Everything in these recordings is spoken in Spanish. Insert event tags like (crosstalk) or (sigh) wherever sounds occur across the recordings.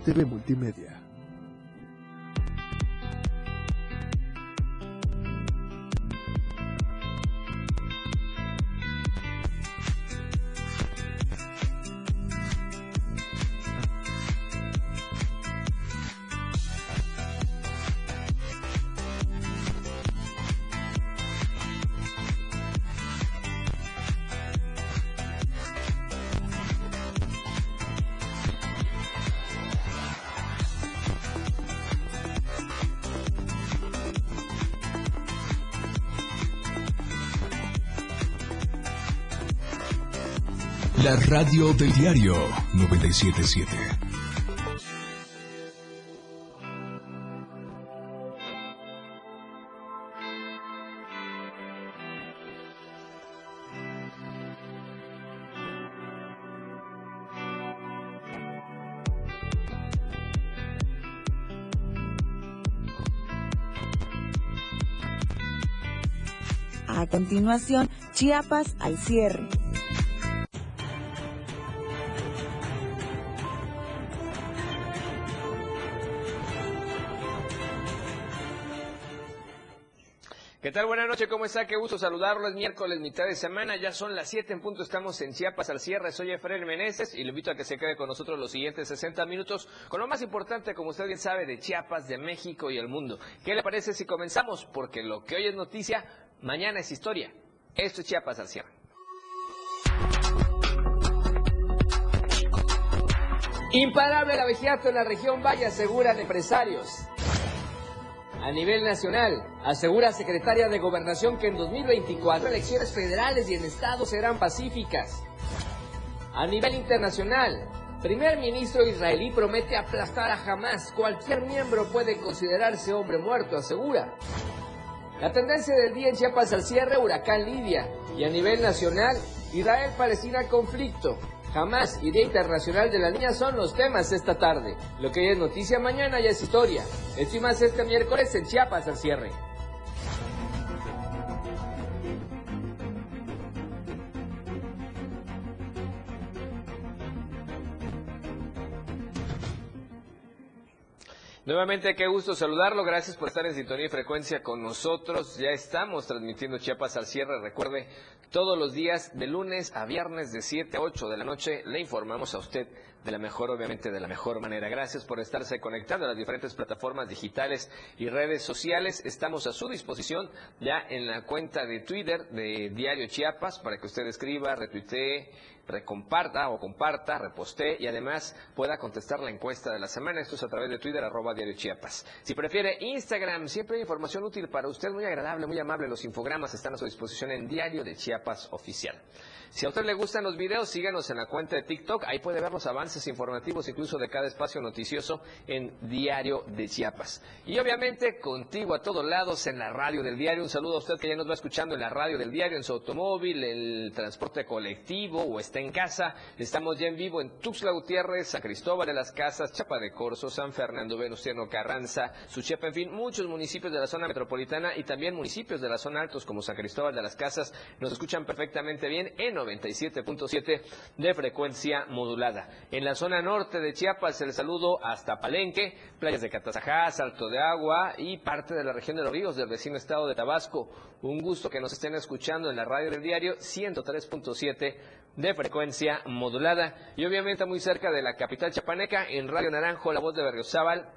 Tempestad en Diario TV Multimedia. Radio del diario 977. A continuación, Chiapas al cierre. ¿Qué tal? Buenas noches, ¿cómo está? Qué gusto saludarlo. Es miércoles, mitad de semana. Ya son las 7 en punto. Estamos en Chiapas al cierre. Soy Efraín Meneses y le invito a que se quede con nosotros los siguientes 60 minutos con lo más importante, como usted bien sabe, de Chiapas, de México y el mundo. ¿Qué le parece si comenzamos? Porque lo que hoy es noticia, mañana es historia. Esto es Chiapas al cierre. Imparable la vigilancia en la región Valle, aseguran empresarios. A nivel nacional, asegura secretaria de Gobernación que en 2024 elecciones federales y en estados serán pacíficas. A nivel internacional, primer ministro israelí promete aplastar a Hamas. Cualquier miembro puede considerarse hombre muerto, asegura. La tendencia del día en Chiapas al cierre, huracán Lidia. Y a nivel nacional, Israel-Palestina conflicto. Jamás y Día Internacional de la Niña son los temas esta tarde. Lo que hoy es noticia, mañana ya es historia. Más este miércoles en Chiapas al cierre. Nuevamente, qué gusto saludarlo. Gracias por estar en sintonía y frecuencia con nosotros. Ya estamos transmitiendo Chiapas al cierre. Recuerde, todos los días, de lunes a viernes, de 7 a 8 de la noche, le informamos a usted de la mejor, obviamente, de la mejor manera. Gracias por estarse conectando a las diferentes plataformas digitales y redes sociales. Estamos a su disposición ya en la cuenta de Twitter de Diario Chiapas para que usted escriba, retuitee, recomparta o comparta, reposte y además pueda contestar la encuesta de la semana. Esto es a través de Twitter, arroba Diario Chiapas. Si prefiere Instagram, siempre hay información útil para usted, muy agradable, muy amable. Los infogramas están a su disposición en Diario de Chiapas Oficial. Si a usted le gustan los videos, síganos en la cuenta de TikTok. Ahí puede ver los avances informativos, incluso de cada espacio noticioso en Diario de Chiapas. Y obviamente, contigo a todos lados en la radio del diario. Un saludo a usted que ya nos va escuchando en la radio del diario, en su automóvil, el transporte colectivo o está en casa. Estamos ya en vivo en Tuxtla Gutiérrez, San Cristóbal de las Casas, Chapa de Corzo, San Fernando, Venustiano Carranza, Suchepa, en fin, muchos municipios de la zona metropolitana y también municipios de la zona altos como San Cristóbal de las Casas nos escuchan perfectamente bien en 97.7 de frecuencia modulada. La zona norte de Chiapas, el saludo hasta Palenque, playas de Catazajá, Salto de Agua y parte de la región de los ríos del vecino estado de Tabasco. Un gusto que nos estén escuchando en la radio del diario 103.7 de frecuencia modulada y obviamente muy cerca de la capital chapaneca en Radio Naranjo, la voz de Berriozábal,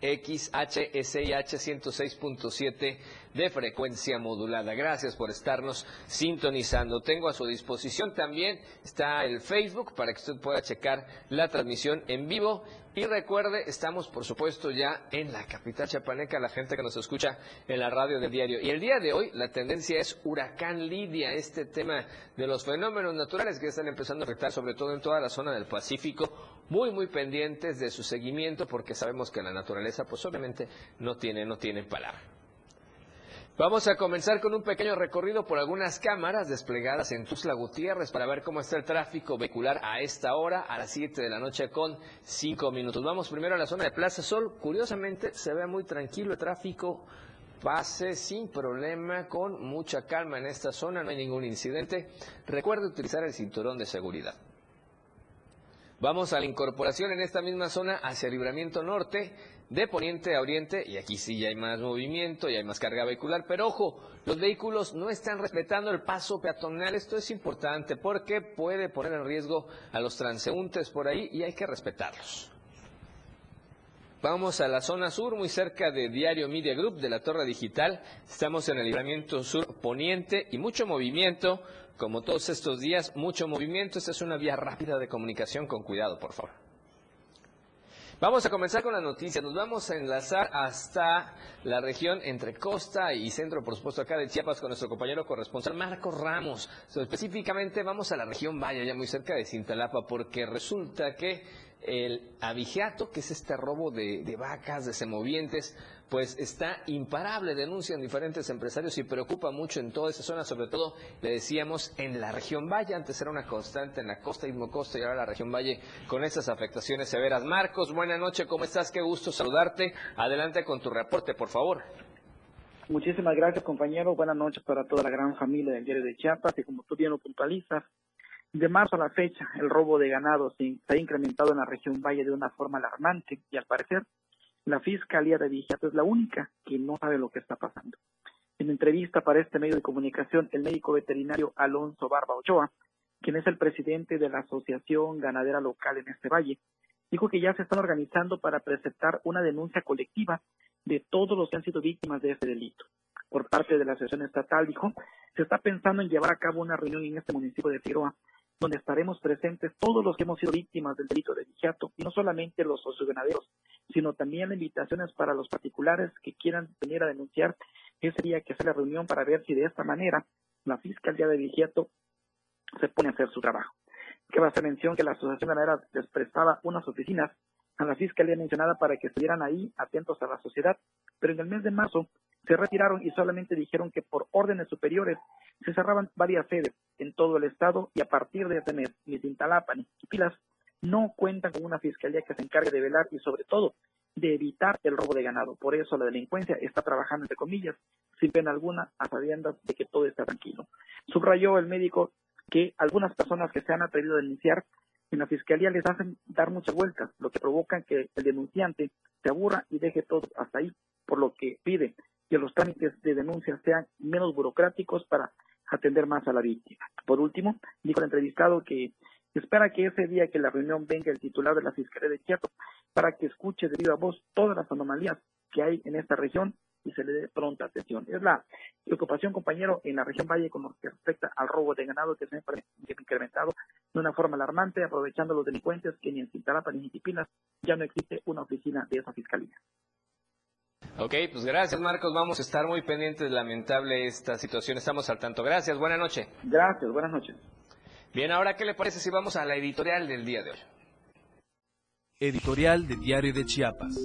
XHSIH 106.7 de frecuencia modulada. Gracias por estarnos sintonizando. Tengo a su disposición también está el Facebook para que usted pueda checar la transmisión en vivo. Y recuerde, estamos por supuesto ya en la capital chapaneca, la gente que nos escucha en la radio del diario. Y el día de hoy la tendencia es huracán Lidia, este tema de los fenómenos naturales que están empezando a afectar sobre todo en toda la zona del Pacífico, muy muy pendientes de su seguimiento porque sabemos que la naturaleza pues obviamente no tiene, no tiene palabra. Vamos a comenzar con un pequeño recorrido por algunas cámaras desplegadas en Tuxtla Gutiérrez para ver cómo está el tráfico vehicular a esta hora, a las 7 de la noche con 5 minutos. Vamos primero a la zona de Plaza Sol. Curiosamente se ve muy tranquilo el tráfico. Pase sin problema, con mucha calma en esta zona, no hay ningún incidente. Recuerde utilizar el cinturón de seguridad. Vamos a la incorporación en esta misma zona hacia Libramiento Norte, de poniente a oriente, y aquí sí ya hay más movimiento, y hay más carga vehicular, pero ojo, los vehículos no están respetando el paso peatonal, esto es importante porque puede poner en riesgo a los transeúntes por ahí y hay que respetarlos. Vamos a la zona sur, muy cerca de Diario Media Group, de la Torre Digital. Estamos en el libramiento sur poniente y mucho movimiento, como todos estos días, mucho movimiento. Esta es una vía rápida de comunicación, con cuidado, por favor. Vamos a comenzar con la noticia. Nos vamos a enlazar hasta la región entre costa y centro, por supuesto, acá de Chiapas con nuestro compañero corresponsal Marcos Ramos. específicamente vamos a la región Valle, ya muy cerca de Cintalapa, porque resulta que el abigeato, que es este robo de, vacas, de semovientes, pues está imparable, denuncian diferentes empresarios y preocupa mucho en toda esa zona, sobre todo, le decíamos, en la región Valle, antes era una constante en la costa, y Costa y ahora la región Valle con esas afectaciones severas. Marcos, buena noche, ¿cómo estás? Qué gusto saludarte. Adelante con tu reporte, por favor. Muchísimas gracias, compañero. Buenas noches para toda la gran familia del diario de Chiapas y como tú bien lo puntualizas, de marzo a la fecha, el robo de ganado se, ha incrementado en la región Valle de una forma alarmante y al parecer la Fiscalía de Vigiato es la única que no sabe lo que está pasando. En entrevista para este medio de comunicación, el médico veterinario Alonso Barba Ochoa, quien es el presidente de la Asociación Ganadera Local en este valle, dijo que ya se están organizando para presentar una denuncia colectiva de todos los que han sido víctimas de este delito. Por parte de la Asociación Estatal, dijo, se está pensando en llevar a cabo una reunión en este municipio de Figueroa donde estaremos presentes todos los que hemos sido víctimas del delito de vigiato, y no solamente los socioganaderos, sino también invitaciones para los particulares que quieran venir a denunciar. Ese día que hacer la reunión para ver si de esta manera la Fiscalía de Vigiato se pone a hacer su trabajo. Que va a hacer mención que la Asociación Ganadera les prestaba unas oficinas a la Fiscalía mencionada para que estuvieran ahí atentos a la sociedad, pero en el mes de marzo se retiraron y solamente dijeron que por órdenes superiores se cerraban varias sedes en todo el estado y a partir de este mes ni Tintalapa ni Pilas no cuentan con una fiscalía que se encargue de velar y sobre todo de evitar el robo de ganado. Por eso la delincuencia está trabajando entre comillas sin pena alguna a sabiendas de que todo está tranquilo. Subrayó el médico que algunas personas que se han atrevido a denunciar en la fiscalía les hacen dar muchas vueltas, lo que provoca que el denunciante se aburra y deje todo hasta ahí, por lo que pide que los trámites de denuncia sean menos burocráticos para atender más a la víctima. Por último, dijo el entrevistado que espera que ese día que la reunión venga el titular de la Fiscalía de Chiapas para que escuche de viva voz todas las anomalías que hay en esta región y se le dé pronta atención. Es la preocupación, compañero, en la región Valle con lo que respecta al robo de ganado que se ha incrementado de una forma alarmante, aprovechando los delincuentes que ni en Cintalapa ni en Tipinas ya no existe una oficina de esa fiscalía. Ok, pues gracias Marcos, vamos a estar muy pendientes, lamentable esta situación, estamos al tanto. Gracias, buena noche. Gracias, buenas noches. Bien, ahora, ¿qué le parece si vamos a la editorial del día de hoy? Editorial de Diario de Chiapas.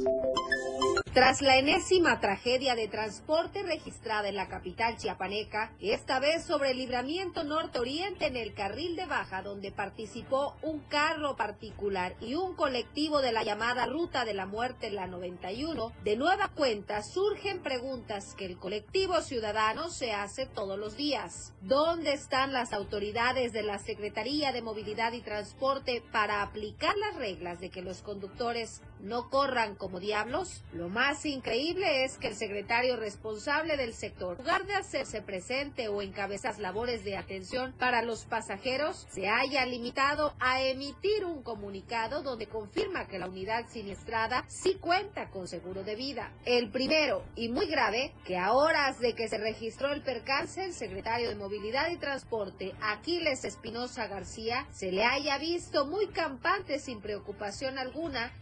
Tras la enésima tragedia de transporte registrada en la capital chiapaneca, esta vez sobre el libramiento norte-oriente en el carril de baja donde participó un carro particular y un colectivo de la llamada Ruta de la Muerte la 91, de nueva cuenta surgen preguntas que el colectivo ciudadano se hace todos los días. ¿Dónde están las autoridades de la Secretaría de Movilidad y Transporte para aplicar las reglas de que los conductores no corran como diablos? Lo más increíble es que el secretario responsable del sector, en lugar de hacerse presente o encabezar labores de atención para los pasajeros, se haya limitado a emitir un comunicado donde confirma que la unidad siniestrada sí cuenta con seguro de vida. El primero, y muy grave, que a horas de que se registró el percance, el secretario de Movilidad y Transporte, Aquiles Espinosa García, se le haya visto muy campante sin preocupación alguna,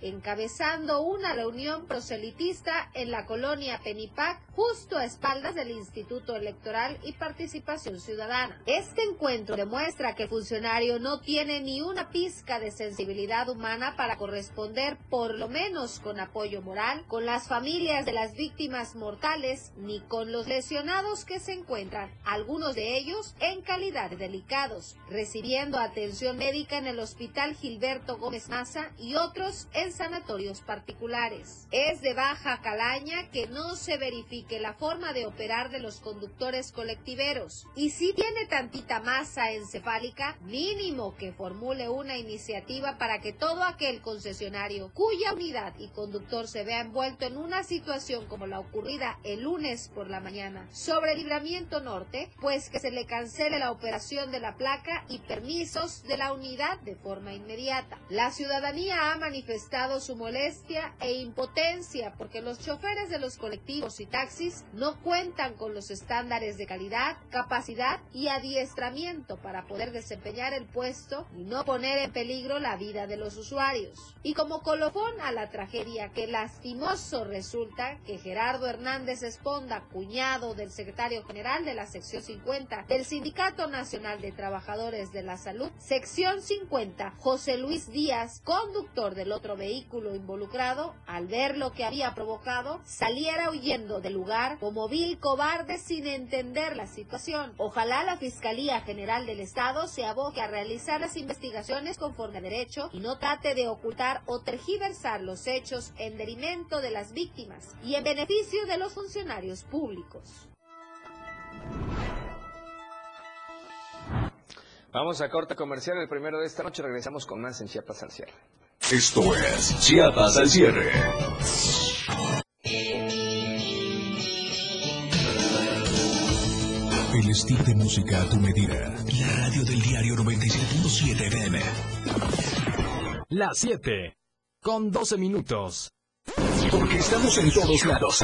encabezando una reunión proselitista en la colonia Penipac, justo a espaldas del Instituto Electoral y Participación Ciudadana. Este encuentro demuestra que el funcionario no tiene ni una pizca de sensibilidad humana para corresponder, por lo menos con apoyo moral, con las familias de las víctimas mortales, ni con los lesionados que se encuentran, algunos de ellos en calidad de delicados, recibiendo atención médica en el Hospital Gilberto Gómez Maza y otros en sanatorio territorios particulares. Es de baja calaña que no se verifique la forma de operar de los conductores colectiveros. Y si tiene tantita masa encefálica, mínimo que formule una iniciativa para que todo aquel concesionario cuya unidad y conductor se vea envuelto en una situación como la ocurrida el lunes por la mañana sobre el libramiento norte, pues que se le cancele la operación de la placa y permisos de la unidad de forma inmediata. La ciudadanía ha manifestado su molestia e impotencia porque los choferes de los colectivos y taxis no cuentan con los estándares de calidad, capacidad y adiestramiento para poder desempeñar el puesto y no poner en peligro la vida de los usuarios. Y como colofón a la tragedia que lastimoso resulta que Gerardo Hernández Esponda, cuñado del secretario general de la sección 50 del Sindicato Nacional de Trabajadores de la Salud, sección 50, José Luis Díaz, conductor del otro vehículo involucrado, al ver lo que había provocado, saliera huyendo del lugar como vil cobarde sin entender la situación. Ojalá la Fiscalía General del Estado se aboque a realizar las investigaciones conforme a derecho y no trate de ocultar o tergiversar los hechos en detrimento de las víctimas y en beneficio de los funcionarios públicos. Vamos a corte comercial, el primero de esta noche. Regresamos con más en Chiapas al cierre. Esto es Chiapas al cierre. El estilo de música a tu medida. La radio del diario 97.7 FM. Las 7. Con 12 minutos. Porque estamos en todos lados.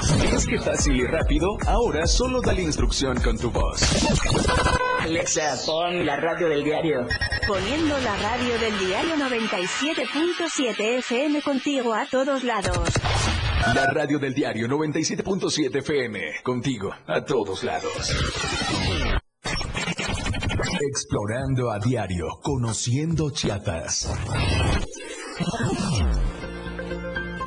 ¿Ves qué fácil y rápido? Ahora solo dale instrucción con tu voz. Alexa, pon la radio del diario. Poniendo la radio del diario 97.7 FM contigo a todos lados. La radio del diario 97.7 FM. Contigo a todos lados. Explorando a diario, conociendo Chiapas.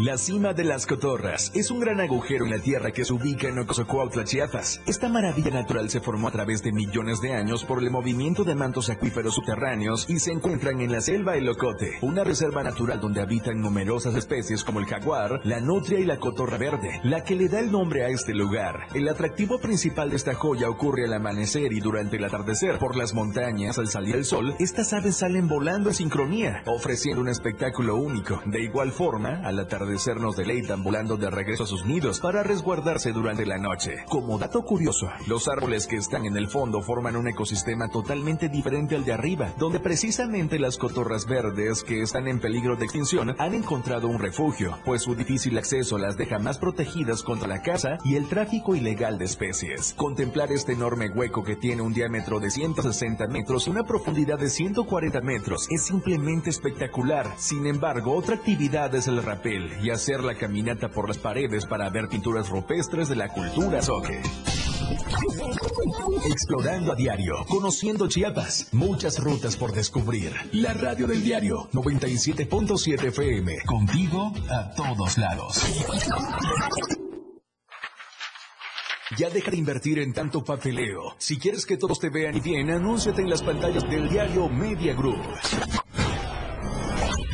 La cima de las Cotorras es un gran agujero en la tierra que se ubica en Ocosocuautla, Chiapas. Esta maravilla natural se formó a través de millones de años por el movimiento de mantos acuíferos subterráneos y se encuentran en la selva El Ocote, una reserva natural donde habitan numerosas especies como el jaguar, la nutria y la cotorra verde, la que le da el nombre a este lugar. El atractivo principal de esta joya ocurre al amanecer y durante el atardecer. Por las montañas, al salir el sol, estas aves salen volando en sincronía, ofreciendo un espectáculo único. De igual forma, al atardecer nos deleitan volando de regreso a sus nidos para resguardarse durante la noche. Como dato curioso, los árboles que están en el fondo forman un ecosistema totalmente diferente al de arriba, donde precisamente las cotorras verdes que están en peligro de extinción han encontrado un refugio, pues su difícil acceso las deja más protegidas contra la caza y el tráfico ilegal de especies. Contemplar este enorme hueco que tiene un diámetro de 160 metros y una profundidad de 140 metros es simplemente espectacular. Sin embargo, otra actividad es el rapel y hacer la caminata por las paredes para ver pinturas rupestres de la cultura zoque. Explorando a diario, conociendo Chiapas, muchas rutas por descubrir. La radio del diario 97.7 FM, contigo a todos lados. Ya deja de invertir en tanto papeleo. Si quieres que todos te vean y bien, anúnciate en las pantallas del diario Media Group.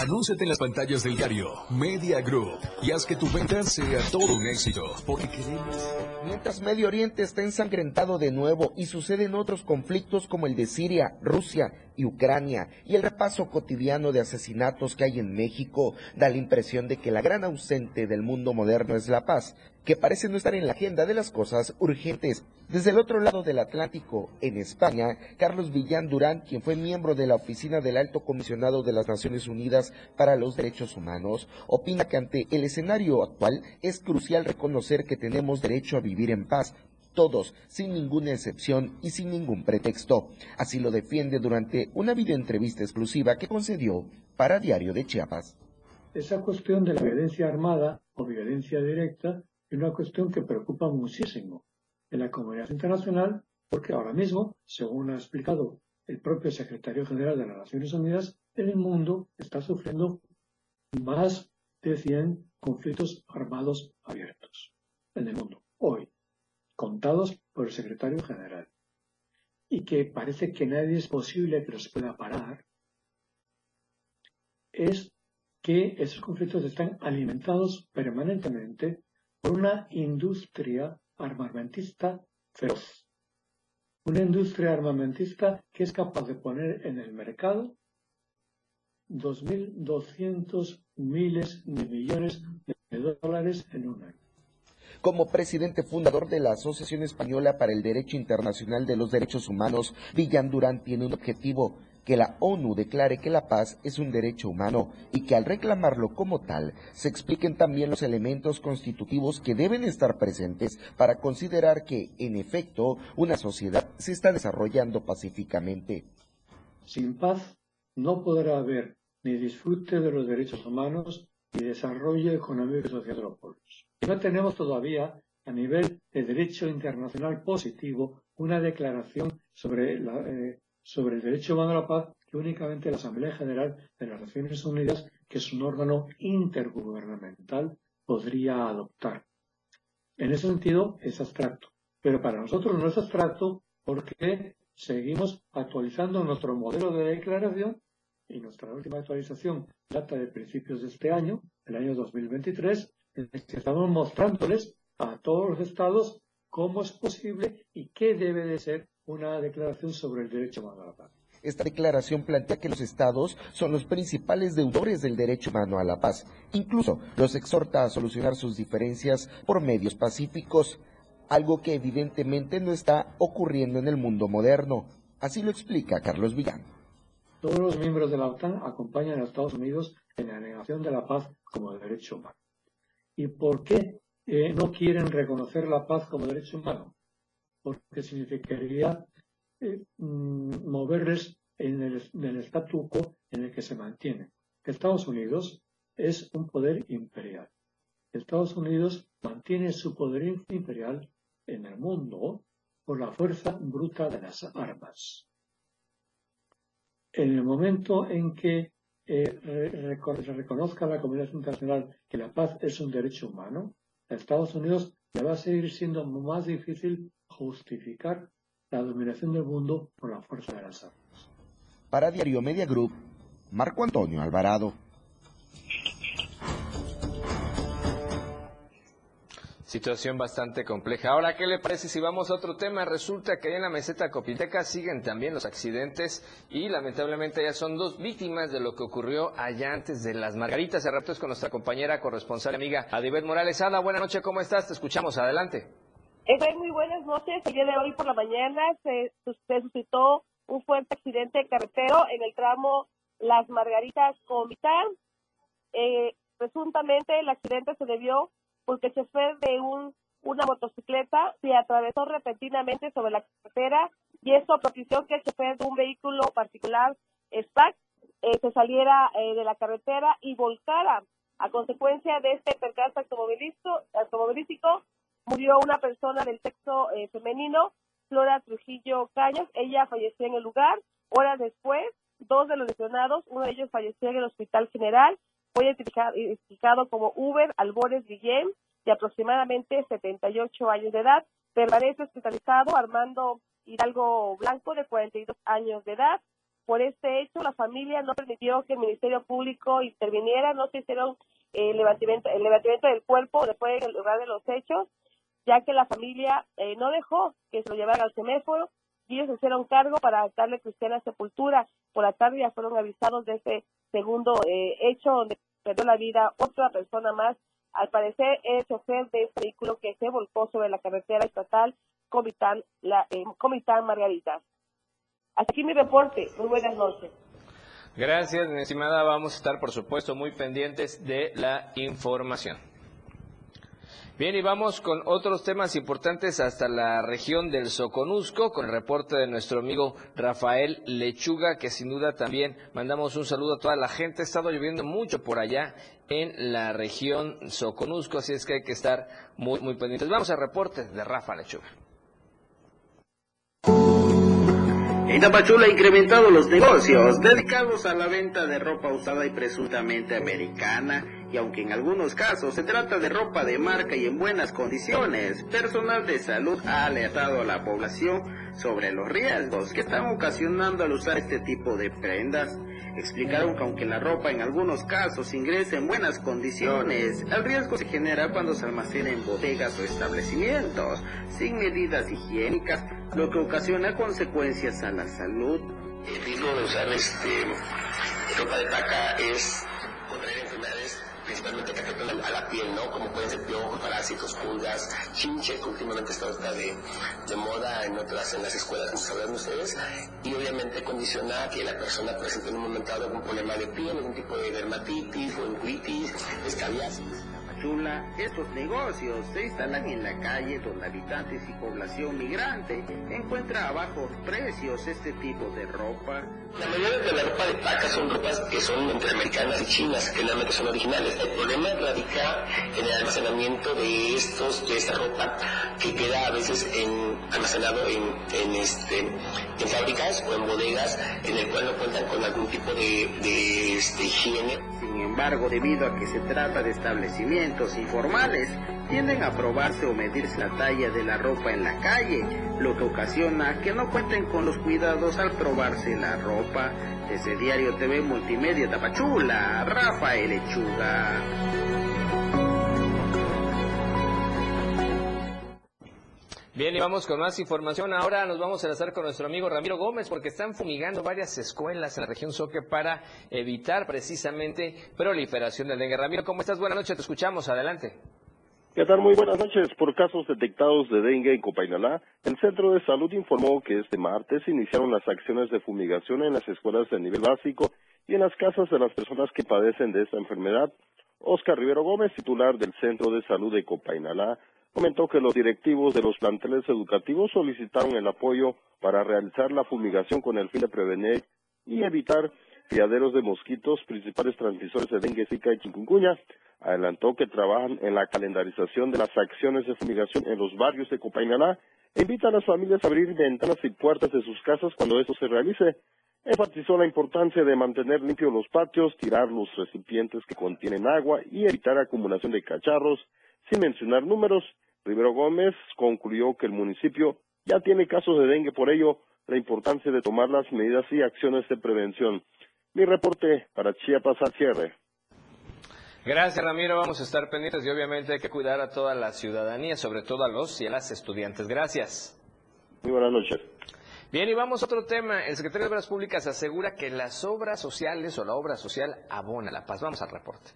Anúnciate en las pantallas del diario Media Group y haz que tu venta sea todo un éxito. Porque queremos. Mientras Medio Oriente está ensangrentado de nuevo y suceden otros conflictos como el de Siria, Rusia y Ucrania, y el repaso cotidiano de asesinatos que hay en México, da la impresión de que la gran ausente del mundo moderno es la paz. Que parece no estar en la agenda de las cosas urgentes. Desde el otro lado del Atlántico, en España, Carlos Villán Durán, quien fue miembro de la oficina del Alto Comisionado de las Naciones Unidas para los Derechos Humanos, opina que ante el escenario actual es crucial reconocer que tenemos derecho a vivir en paz, todos, sin ninguna excepción y sin ningún pretexto. Así lo defiende durante una videoentrevista exclusiva que concedió para Diario de Chiapas. Esa cuestión de la violencia armada o violencia directa es una cuestión que preocupa muchísimo en la comunidad internacional porque ahora mismo, según ha explicado el propio secretario general de las Naciones Unidas, el mundo está sufriendo más de 100 conflictos armados abiertos en el mundo hoy, contados por el secretario general, y que parece que nadie es posible que los pueda parar, es que esos conflictos están alimentados permanentemente una industria armamentista feroz. Una industria armamentista que es capaz de poner en el mercado 2.200 miles de millones de dólares en un año. Como presidente fundador de la Asociación Española para el Derecho Internacional de los Derechos Humanos, Villan Durán tiene un objetivo, que la ONU declare que la paz es un derecho humano y que al reclamarlo como tal se expliquen también los elementos constitutivos que deben estar presentes para considerar que, en efecto, una sociedad se está desarrollando pacíficamente. Sin paz no podrá haber ni disfrute de los derechos humanos ni desarrollo económico y social de los pueblos. No tenemos todavía, a nivel de derecho internacional positivo, una declaración sobre la, eh, sobre el derecho humano a la paz que únicamente la Asamblea General de las Naciones Unidas, que es un órgano intergubernamental, podría adoptar. En ese sentido, es abstracto. Pero para nosotros no es abstracto porque seguimos actualizando nuestro modelo de declaración y nuestra última actualización data de principios de este año, el año 2023, en el que estamos mostrándoles a todos los estados cómo es posible y qué debe de ser una declaración sobre el derecho humano a la paz. Esta declaración plantea que los estados son los principales deudores del derecho humano a la paz. Incluso los exhorta a solucionar sus diferencias por medios pacíficos, algo que evidentemente no está ocurriendo en el mundo moderno. Así lo explica Carlos Villán. Todos los miembros de la OTAN acompañan a Estados Unidos en la negación de la paz como derecho humano. ¿Y por qué eh, no quieren reconocer la paz como derecho humano? Porque significaría eh, mm, moverles en el, en statu quo en el que se mantiene. Estados Unidos es un poder imperial. Estados Unidos mantiene su poder imperial en el mundo por la fuerza bruta de las armas. En el momento en que eh, reconozca la comunidad internacional que la paz es un derecho humano, a Estados Unidos le va a seguir siendo más difícil justificar la dominación del mundo por la fuerza de las armas. Para Diario Media Group, Marco Antonio Alvarado. Situación bastante compleja. Ahora, ¿qué le parece si vamos a otro tema? Resulta que en la meseta copiteca siguen también los accidentes y lamentablemente ya son dos víctimas de lo que ocurrió allá antes de las Margaritas. De rato es con nuestra compañera corresponsal amiga Adibet Morales. Ada, buena noche, ¿cómo estás? Te escuchamos, adelante. Eh, muy buenas noches. El día de hoy por la mañana se, suscitó un fuerte accidente carretero en el tramo Las Margaritas Comitán. Eh, presuntamente el accidente se debió porque el chofer de un, una motocicleta se atravesó repentinamente sobre la carretera y eso propició que el chofer de un vehículo particular SPAC eh, se saliera eh, de la carretera y volcara. A consecuencia de este percance automovilístico, murió una persona del sexo eh, femenino, Flora Trujillo Cañas. Ella falleció en el lugar. Horas después, dos de los lesionados, uno de ellos falleció en el Hospital General fue identificado como Uber Albores Guillén, de aproximadamente 78 años de edad. Permanece hospitalizado Armando Hidalgo Blanco, de 42 años de edad. Por este hecho, la familia no permitió que el Ministerio Público interviniera, no se hicieron eh, el levantamiento, el levantamiento del cuerpo después del lugar de los hechos, ya que la familia eh, no dejó que se lo llevaran al semáforo y ellos se hicieron cargo para darle cristiana sepultura. Por la tarde ya fueron avisados de este segundo eh, hecho donde perdió la vida otra persona más Al parecer, el chofer de este vehículo que se volcó sobre la carretera estatal Comitán, la, eh, Comitán Margaritas. Hasta aquí mi reporte. Muy buenas noches. Gracias, mi estimada. Vamos a estar, por supuesto, muy pendientes de la información. Bien, y vamos con otros temas importantes hasta la región del Soconusco, con el reporte de nuestro amigo Rafael Lechuga, que sin duda también mandamos un saludo a toda la gente. Ha estado lloviendo mucho por allá en la región Soconusco, así es que hay que estar muy, muy pendientes. Vamos al reporte de Rafa Lechuga. En Tapachula ha incrementado los negocios dedicados a la venta de ropa usada y presuntamente americana y aunque en algunos casos se trata de ropa de marca y en buenas condiciones, personal de salud ha alertado a la población sobre los riesgos que están ocasionando al usar este tipo de prendas. Explicaron que aunque la ropa en algunos casos ingresa en buenas condiciones, el riesgo se genera cuando se almacena en bodegas o establecimientos sin medidas higiénicas, lo que ocasiona consecuencias a la salud. El riesgo de usar este, ropa de taca es principalmente que afectan a la piel, ¿no? Como pueden ser piojos, parásitos, pulgas, chinche, que últimamente está, de, de, moda en otras, en las escuelas, como sabrán ustedes, y obviamente condiciona que la persona presente en un momento dado algún problema de piel, algún tipo de dermatitis, o escabiasis. Estos negocios se instalan en la calle donde habitantes y población migrante encuentra a bajos precios este tipo de ropa. La mayoría de la ropa de paca son ropas que son entre americanas y chinas, que realmente son originales. El problema radica en el almacenamiento de estos, de esta ropa, que queda a veces en, almacenado en, en, este, en fábricas o en bodegas, en el cual no cuentan con algún tipo de, de este, higiene. Embargo, debido a que se trata de establecimientos informales, tienden a probarse o medirse la talla de la ropa en la calle, lo que ocasiona que no cuenten con los cuidados al probarse la ropa. Desde Diario TV Multimedia Tapachula, Rafael Lechuga. Bien, y vamos con más información. Ahora nos vamos a enlazar con nuestro amigo Ramiro Gómez porque están fumigando varias escuelas en la región Soque para evitar precisamente proliferación del dengue. Ramiro, ¿cómo estás? Buenas noches, te escuchamos. Adelante. ¿Qué tal? Muy buenas noches. Por casos detectados de dengue en Copainalá, el Centro de Salud informó que este martes iniciaron las acciones de fumigación en las escuelas de nivel básico y en las casas de las personas que padecen de esta enfermedad. Oscar Rivero Gómez, titular del Centro de Salud de Copainalá, comentó que los directivos de los planteles educativos solicitaron el apoyo para realizar la fumigación con el fin de prevenir y evitar criaderos de mosquitos, principales transmisores de dengue, zika y chikungunya. Adelantó que trabajan en la calendarización de las acciones de fumigación en los barrios de Copainalá e invita a las familias a abrir ventanas y puertas de sus casas cuando esto se realice. Enfatizó la importancia de mantener limpios los patios, tirar los recipientes que contienen agua y evitar acumulación de cacharros, sin mencionar números. Rivero Gómez concluyó que el municipio ya tiene casos de dengue, por ello la importancia de tomar las medidas y acciones de prevención. Mi reporte para Chiapas al cierre. Gracias, Ramiro. Vamos a estar pendientes y obviamente hay que cuidar a toda la ciudadanía, sobre todo a los y a las estudiantes. Gracias. Muy buenas noches. Bien, y vamos a otro tema. El secretario de Obras Públicas asegura que las obras sociales o la obra social abona la paz. Vamos al reporte.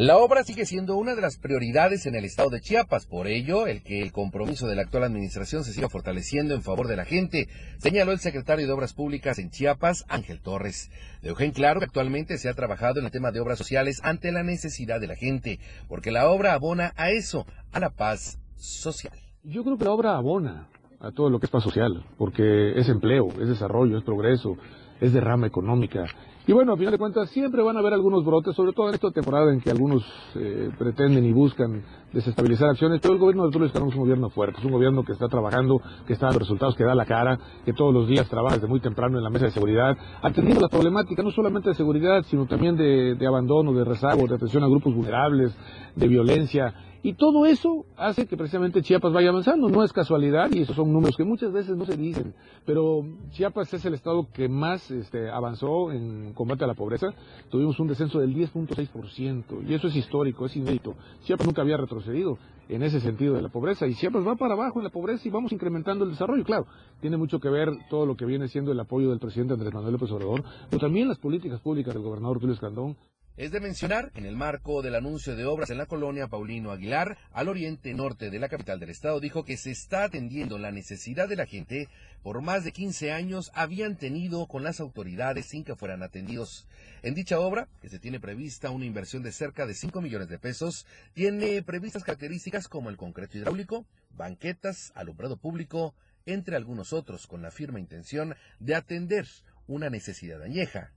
La obra sigue siendo una de las prioridades en el estado de Chiapas, por ello, el que el compromiso de la actual administración se siga fortaleciendo en favor de la gente, señaló el secretario de Obras Públicas en Chiapas, Ángel Torres. Dejó en claro que actualmente se ha trabajado en el tema de obras sociales ante la necesidad de la gente, porque la obra abona a eso, a la paz social. Yo creo que la obra abona a todo lo que es paz social, porque es empleo, es desarrollo, es progreso, es derrama económica, y bueno, a final de cuentas siempre van a haber algunos brotes, sobre todo en esta temporada en que algunos eh, pretenden y buscan desestabilizar acciones, pero el gobierno de Tulio es un gobierno fuerte, es un gobierno que está trabajando, que está dando resultados, que da la cara, que todos los días trabaja desde muy temprano en la mesa de seguridad, atendiendo la problemática no solamente de seguridad, sino también de, de abandono, de rezago, de atención a grupos vulnerables, de violencia, y todo eso hace que precisamente Chiapas vaya avanzando. No es casualidad y esos son números que muchas veces no se dicen. Pero Chiapas es el estado que más este, avanzó en combate a la pobreza. Tuvimos un descenso del 10.6% y eso es histórico, es inédito. Chiapas nunca había retrocedido en ese sentido de la pobreza y Chiapas va para abajo en la pobreza y vamos incrementando el desarrollo. Claro, tiene mucho que ver todo lo que viene siendo el apoyo del presidente Andrés Manuel López Obrador, pero también las políticas públicas del gobernador Tulio Escandón Es de mencionar, en el marco del anuncio de obras en la colonia Paulino Aguilar, al oriente norte de la capital del estado, dijo que se está atendiendo la necesidad de la gente por más de 15 años habían tenido con las autoridades sin que fueran atendidos. En dicha obra, que se tiene prevista una inversión de cerca de 5 millones de pesos, tiene previstas características como el concreto hidráulico, banquetas, alumbrado público, entre algunos otros, con la firme intención de atender una necesidad añeja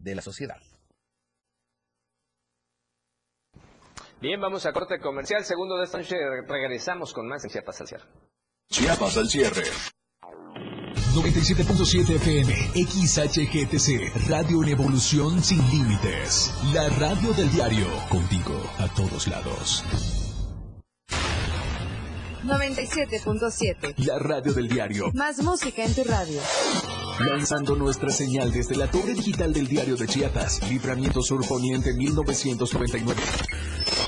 de la sociedad. Bien, vamos a corte comercial. Segundo de esta noche regresamos con más en Chiapas al cierre. Chiapas al cierre. 97.7 FM, XHGTC, Radio en Evolución Sin Límites. La radio del diario, contigo a todos lados. 97.7. La radio del diario. Más música en tu radio. Lanzando nuestra señal desde la torre digital del diario de Chiapas, Libramiento Sur Poniente 1999.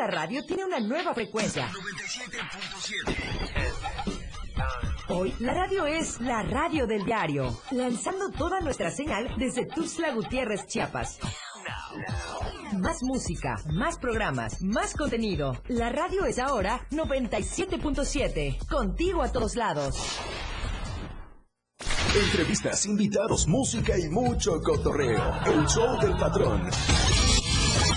La radio tiene una nueva frecuencia. 97.7. Hoy la radio es la radio del diario, lanzando toda nuestra señal desde Tuxtla Gutiérrez, Chiapas. Más música, más programas, más contenido. La radio es ahora 97.7, contigo a todos lados. Entrevistas, invitados, música y mucho cotorreo. El show del patrón.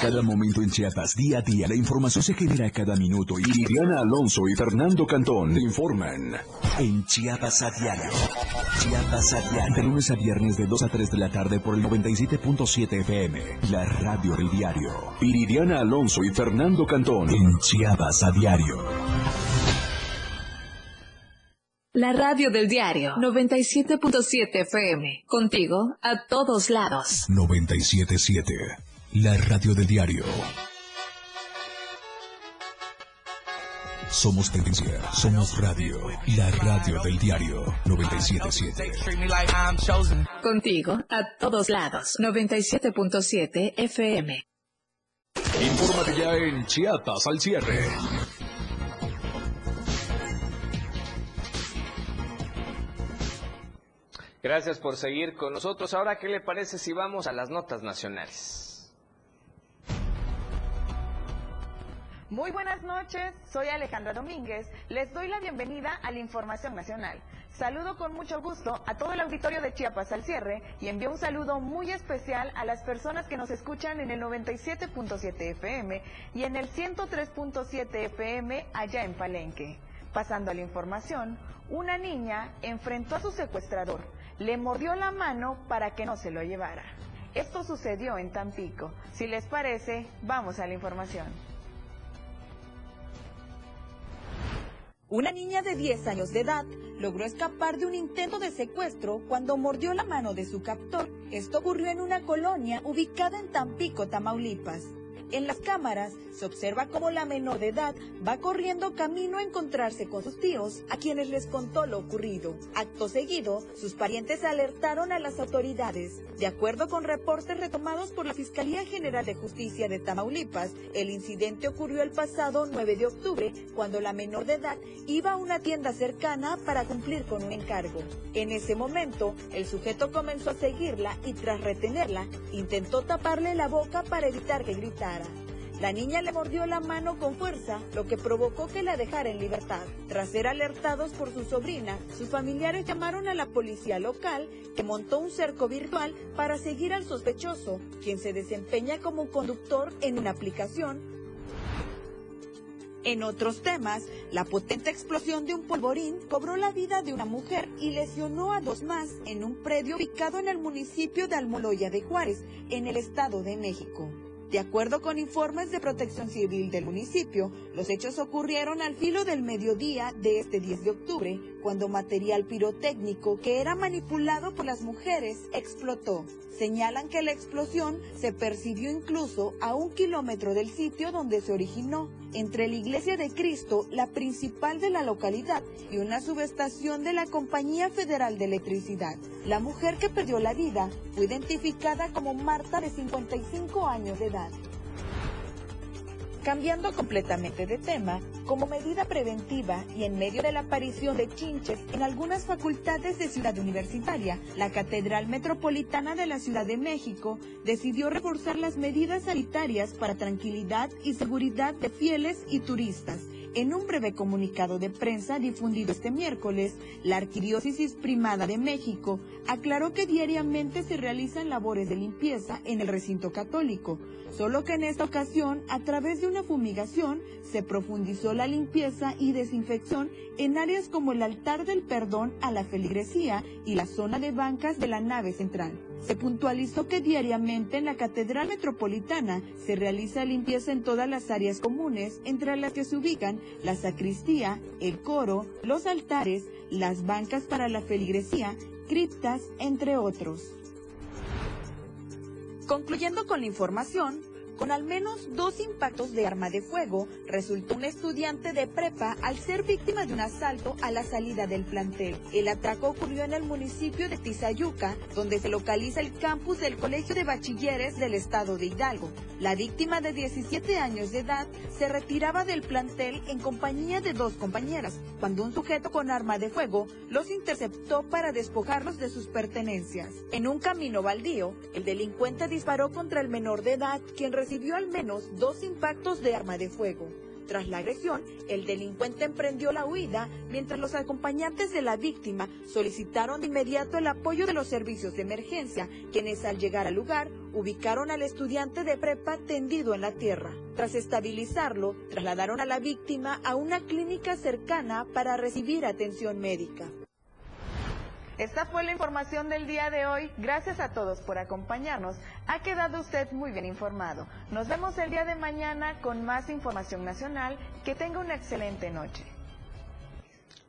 Cada momento en Chiapas, día a día, la información se genera cada minuto y Diana Alonso y Fernando Cantón te informan en Chiapas a diario. Chiapas a diario. De lunes a viernes de 2 a 3 de la tarde por el 97.7 FM, la radio del diario. Iridiana Alonso y Fernando Cantón en Chiapas a diario. La radio del diario 97.7 FM. Contigo a todos lados. 97.7, la radio del diario. Somos tendencia, somos radio, la radio del diario 97.7. Contigo a todos lados. 97.7 FM. Infórmate ya en Chiapas al cierre. Gracias por seguir con nosotros. Ahora, ¿qué le parece si vamos a las notas nacionales? Muy buenas noches, soy Alejandra Domínguez. Les doy la bienvenida a la Información Nacional. Saludo con mucho gusto a todo el auditorio de Chiapas al cierre y envío un saludo muy especial a las personas que nos escuchan en el 97.7 FM y en el 103.7 FM allá en Palenque. Pasando a la información, una niña enfrentó a su secuestrador, le mordió la mano para que no se lo llevara. Esto sucedió en Tampico. Si les parece, vamos a la información. Una niña de 10 años de edad logró escapar de un intento de secuestro cuando mordió la mano de su captor. Esto ocurrió en una colonia ubicada en Tampico, Tamaulipas. En las cámaras se observa cómo la menor de edad va corriendo camino a encontrarse con sus tíos, a quienes les contó lo ocurrido. Acto seguido, sus parientes alertaron a las autoridades. De acuerdo con reportes retomados por la Fiscalía General de Justicia de Tamaulipas, el incidente ocurrió el pasado 9 de octubre, cuando la menor de edad iba a una tienda cercana para cumplir con un encargo. En ese momento, el sujeto comenzó a seguirla y tras retenerla, intentó taparle la boca para evitar que gritara. La niña le mordió la mano con fuerza, lo que provocó que la dejara en libertad. Tras ser alertados por su sobrina, sus familiares llamaron a la policía local, que montó un cerco virtual para seguir al sospechoso, quien se desempeña como conductor en una aplicación en otros temas, la potente explosión de un polvorín cobró la vida de una mujer y lesionó a dos más en un predio ubicado en el municipio de Almoloya de Juárez, en el Estado de México. De acuerdo con informes de protección civil del municipio, los hechos ocurrieron al filo del mediodía de este 10 de octubre, cuando material pirotécnico que era manipulado por las mujeres explotó. Señalan que la explosión se percibió incluso a un kilómetro del sitio donde se originó, entre la Iglesia de Cristo, la principal de la localidad, y una subestación de la Compañía Federal de Electricidad. La mujer que perdió la vida fue identificada como Marta de 55 años de edad. Cambiando completamente de tema, como medida preventiva y en medio de la aparición de chinches en algunas facultades de Ciudad Universitaria, la Catedral Metropolitana de la Ciudad de México decidió reforzar las medidas sanitarias para tranquilidad y seguridad de fieles y turistas. En un breve comunicado de prensa difundido este miércoles, la Arquidiócesis Primada de México aclaró que diariamente se realizan labores de limpieza en el recinto católico, solo que en esta ocasión, a través de una fumigación, se profundizó la limpieza y desinfección en áreas como el altar del perdón a la feligresía y la zona de bancas de la nave central. Se puntualizó que diariamente en la Catedral Metropolitana se realiza limpieza en todas las áreas comunes, entre las que se ubican la sacristía, el coro, los altares, las bancas para la feligresía, criptas, entre otros. Concluyendo con la información, con al menos dos impactos de arma de fuego, resultó un estudiante de prepa al ser víctima de un asalto a la salida del plantel. El ataque ocurrió en el municipio de Tizayuca, donde se localiza el campus del Colegio de Bachilleres del Estado de Hidalgo. La víctima de 17 años de edad se retiraba del plantel en compañía de dos compañeras, cuando un sujeto con arma de fuego los interceptó para despojarlos de sus pertenencias. En un camino baldío, el delincuente disparó contra el menor de edad, quien al menos dos impactos de arma de fuego. Tras la agresión, el delincuente emprendió la huida, mientras los acompañantes de la víctima solicitaron de inmediato el apoyo de los servicios de emergencia, quienes al llegar al lugar ubicaron al estudiante de prepa tendido en la tierra. Tras estabilizarlo, trasladaron a la víctima a una clínica cercana para recibir atención médica. Esta fue la información del día de hoy. Gracias a todos por acompañarnos. Ha quedado usted muy bien informado. Nos vemos el día de mañana con más información nacional. Que tenga una excelente noche.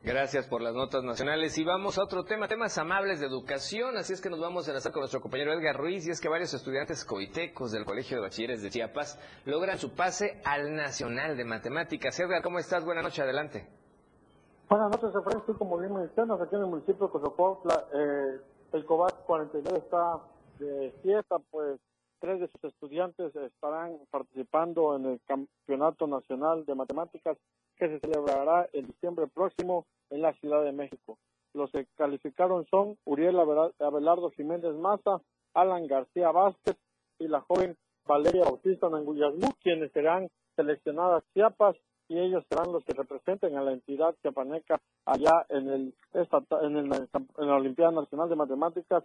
Gracias por las notas nacionales y vamos a otro tema, temas amables de educación, así es que nos vamos a enlazar con nuestro compañero Edgar Ruiz y es que varios estudiantes coitecos del Colegio de Bachilleres de Chiapas logran su pase al Nacional de Matemáticas. Edgar, ¿cómo estás? Buenas noches, adelante. Buenas noches, Efraín. Estoy como bien mencionas, aquí en el municipio de Cozocuautla, eh, el COVAC 49 está de fiesta, pues tres de sus estudiantes estarán participando en el Campeonato Nacional de Matemáticas que se celebrará en diciembre próximo en la Ciudad de México. Los que calificaron son Uriel Abelardo Jiménez Maza, Alan García Vázquez y la joven Valeria Bautista Nanguyasmú, quienes serán seleccionadas Chiapas y ellos serán los que representen a la entidad chiapaneca allá en el, en, el, en la Olimpiada Nacional de Matemáticas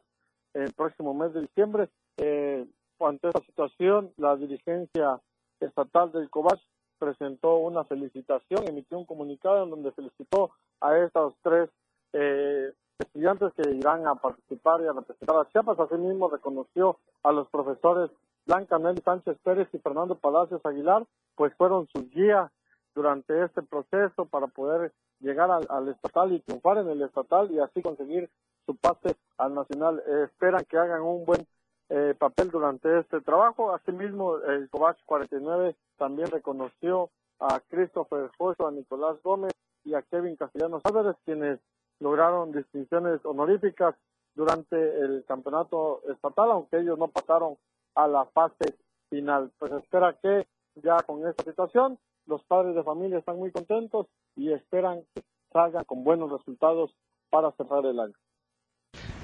el próximo mes de diciembre. Eh, ante esta situación, la dirigencia estatal del COVAC presentó una felicitación, emitió un comunicado en donde felicitó a estos tres eh, estudiantes que irán a participar y a representar a Chiapas. Asimismo, reconoció a los profesores Blanca Nelly Sánchez Pérez y Fernando Palacios Aguilar, pues fueron sus guías durante este proceso para poder llegar al, estatal y triunfar en el estatal y así conseguir su pase al nacional. Eh, esperan que hagan un buen eh, papel durante este trabajo. Asimismo, el COVAC 49 también reconoció a Christopher Joshua, a Nicolás Gómez y a Kevin Castellanos Álvarez, quienes lograron distinciones honoríficas durante el campeonato estatal, aunque ellos no pasaron a la fase final. Pues espera que ya con esta situación los padres de familia están muy contentos y esperan que salgan con buenos resultados para cerrar el año.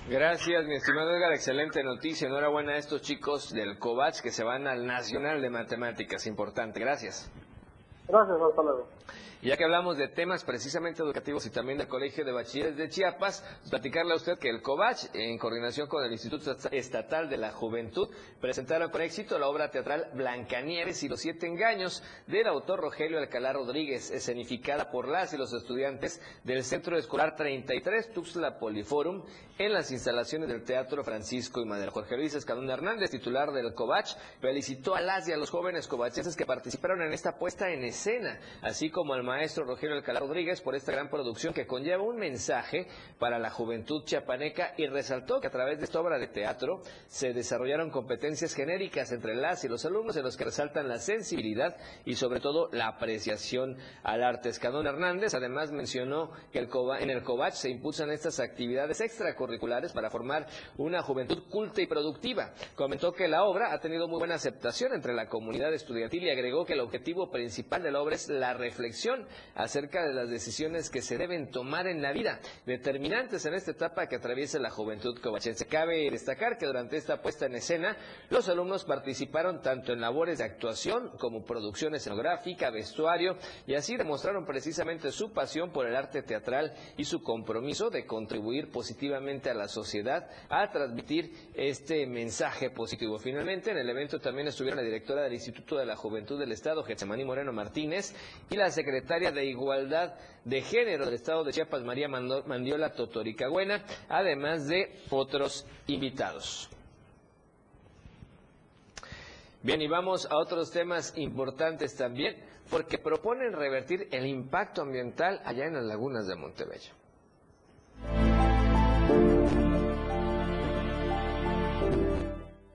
Gracias, mi estimado Edgar. Excelente noticia. Enhorabuena a estos chicos del COVACH que se van al Nacional de Matemáticas. Importante. Gracias. Gracias, hasta luego. Ya que hablamos de temas precisamente educativos y también del Colegio de Bachilleres de Chiapas, platicarle a usted que el COVACH, en coordinación con el Instituto Estatal de la Juventud, presentaron con éxito la obra teatral Blancanieves y los siete engaños del autor Rogelio Alcalá Rodríguez, escenificada por las y los estudiantes del Centro Escolar 33 Tuxtla Poliforum en las instalaciones del Teatro Francisco y Madero. Jorge Luis Escalón Hernández, titular del COVACH, felicitó a las y a los jóvenes covachenses que participaron en esta puesta en escena, así como al maestro Rogelio Alcalá Rodríguez por esta gran producción que conlleva un mensaje para la juventud chiapaneca y resaltó que a través de esta obra de teatro se desarrollaron competencias genéricas entre las y los alumnos en los que resaltan la sensibilidad y sobre todo la apreciación al arte. Escadón Hernández además mencionó que en el COVACH se impulsan estas actividades extracurriculares para formar una juventud culta y productiva. Comentó que la obra ha tenido muy buena aceptación entre la comunidad estudiantil y agregó que el objetivo principal de la obra es la reflexión acerca de las decisiones que se deben tomar en la vida, determinantes en esta etapa que atraviesa la juventud covachense. Cabe destacar que durante esta puesta en escena, los alumnos participaron tanto en labores de actuación como producción escenográfica, vestuario, y así demostraron precisamente su pasión por el arte teatral y su compromiso de contribuir positivamente a la sociedad a transmitir este mensaje positivo. Finalmente, en el evento también estuvieron la directora del Instituto de la Juventud del Estado, Getsemani Moreno Martínez, y la secretaria secretaria de Igualdad de Género del Estado de Chiapas, María Mandiola Totoricagüena, además de otros invitados. Bien, y vamos a otros temas importantes también, porque proponen revertir el impacto ambiental allá en las lagunas de Montebello.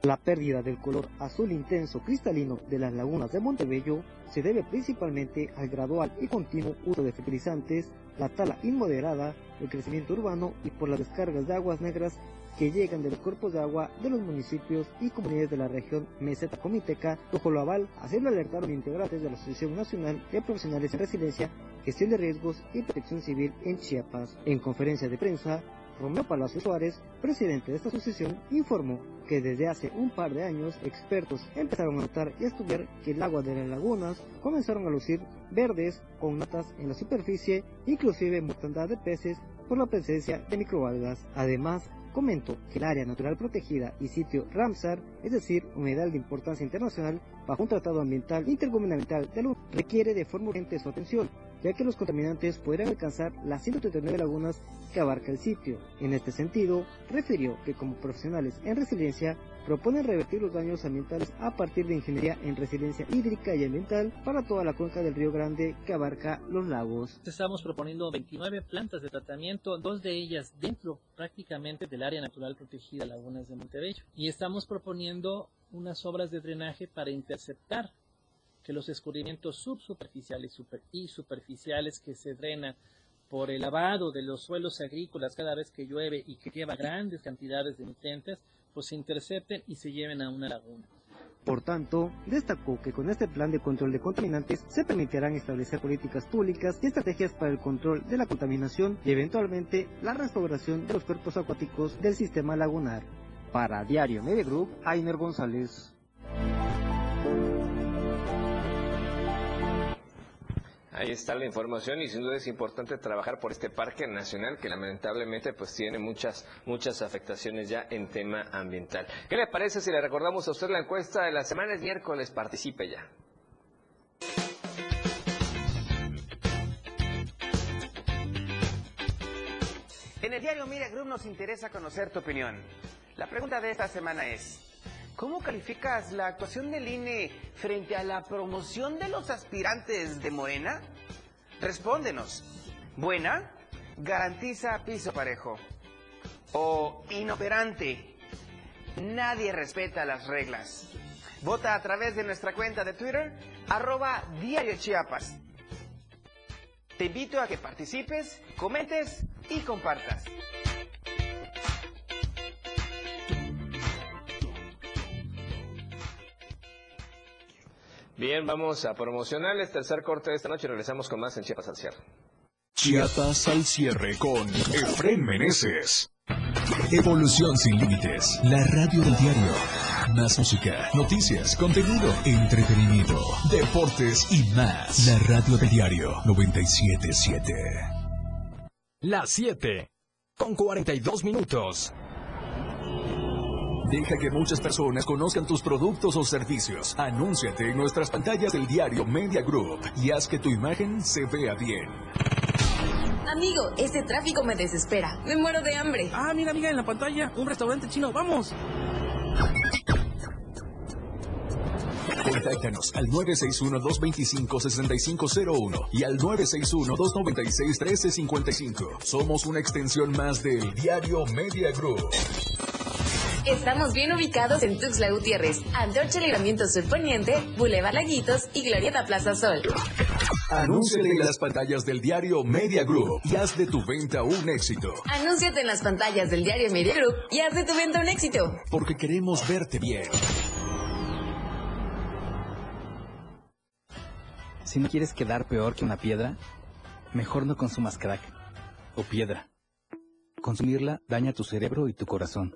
La pérdida del color azul intenso cristalino de las lagunas de Montebello se debe principalmente al gradual y continuo uso de fertilizantes, la tala inmoderada, el crecimiento urbano y por las descargas de aguas negras que llegan de los cuerpos de agua de los municipios y comunidades de la región Meseta Comiteca, bajo lo aval, así lo alertaron integrantes de la Asociación Nacional de Profesionales en Resiliencia, Gestión de Riesgos y Protección Civil en Chiapas. En conferencia de prensa, Romeo Palacio Suárez, presidente de esta asociación, informó que desde hace un par de años expertos empezaron a notar y a estudiar que el agua de las lagunas comenzaron a lucir verdes con notas en la superficie, inclusive mortandad de peces por la presencia de microalgas. Además, comentó que el área natural protegida y sitio Ramsar, es decir, humedal de importancia internacional, bajo un tratado ambiental intergubernamental de luz, requiere de forma urgente su atención, ya que los contaminantes podrían alcanzar las 139 lagunas que abarca el sitio. En este sentido, refirió que como profesionales en resiliencia proponen revertir los daños ambientales a partir de ingeniería en resiliencia hídrica y ambiental para toda la cuenca del Río Grande que abarca los lagos. Estamos proponiendo 29 plantas de tratamiento, dos de ellas dentro prácticamente del área natural protegida Lagunas de Montebello. Y estamos proponiendo unas obras de drenaje para interceptar que los escurrimientos subsuperficiales y superficiales que se drenan por el lavado de los suelos agrícolas cada vez que llueve y que lleva grandes cantidades de nutrientes, pues se intercepten y se lleven a una laguna. Por tanto, destacó que con este plan de control de contaminantes se permitirán establecer políticas públicas y estrategias para el control de la contaminación y eventualmente la restauración de los cuerpos acuáticos del sistema lagunar. Para Diario Media Group, Ainer González. Ahí está la información y sin duda es importante trabajar por este parque nacional que lamentablemente pues tiene muchas muchas afectaciones ya en tema ambiental. ¿Qué le parece si le recordamos a usted la encuesta de la semana? Es miércoles, participe ya. En el diario Mira Group nos interesa conocer tu opinión. La pregunta de esta semana es, ¿Cómo calificas la actuación del INE frente a la promoción de los aspirantes de Morena? Respóndenos. ¿Buena? Garantiza piso parejo. ¿O inoperante? Nadie respeta las reglas. Vota a través de nuestra cuenta de Twitter, arroba Diario Chiapas. Te invito a que participes, comentes y compartas. Bien, vamos a promocionarles tercer corte de esta noche. Regresamos con más en Chiapas al cierre. Chiapas al cierre con Efren Meneses. Evolución sin límites. La radio del diario. Más música, noticias, contenido, entretenimiento, deportes y más. La radio del diario 977. Las 7. Con 42 minutos. Deja que muchas personas conozcan tus productos o servicios. Anúnciate en nuestras pantallas del diario Media Group y haz que tu imagen se vea bien. Amigo, este tráfico me desespera. Me muero de hambre. Ah, mira, amiga, en la pantalla, un restaurante chino. ¡Vamos! Contáctanos al 961-225-6501 y al 961-296-1355. Somos una extensión más del diario Media Group. Estamos bien ubicados en Tuxtla Gutiérrez, Antorcha Libramiento Sur Poniente, Boulevard Laguitos y Glorieta Plaza Sol. Anúnciate en las pantallas del diario Media Group y haz de tu venta un éxito. Anúnciate en las pantallas del diario Media Group y haz de tu venta un éxito. Porque queremos verte bien. Si no quieres quedar peor que una piedra, mejor no consumas crack o piedra. Consumirla daña tu cerebro y tu corazón,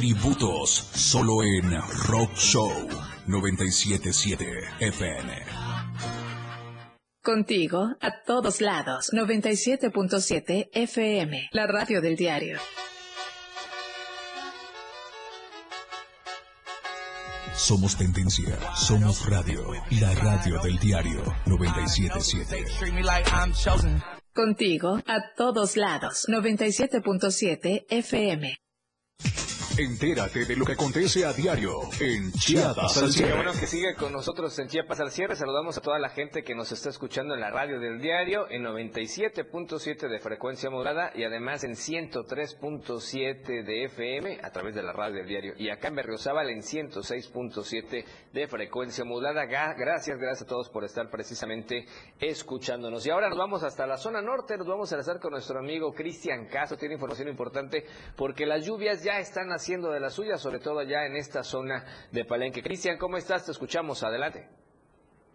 Tributos solo en Rock Show 977 FM. Contigo a todos lados. 97.7 FM. La radio del diario. Somos tendencia, somos radio, la radio del diario 977. Contigo a todos lados. 97.7 FM. Entérate de lo que acontece a diario en Chiapas al Qué cierre. bueno que sigue con nosotros en Chiapas al cierre. Saludamos a toda la gente que nos está escuchando en la radio del diario en 97.7 de frecuencia modulada y además en 103.7 de FM a través de la radio del diario. Y acá en Berriozábal en 106.7 de frecuencia modulada. Gracias, gracias a todos por estar precisamente escuchándonos. Y ahora nos vamos hasta la zona norte. Nos vamos a enlazar con nuestro amigo Cristian Caso. Tiene información importante porque las lluvias ya están haciendo de las suyas, sobre todo allá en esta zona de Palenque. Cristian, ¿cómo estás? Te escuchamos. Adelante.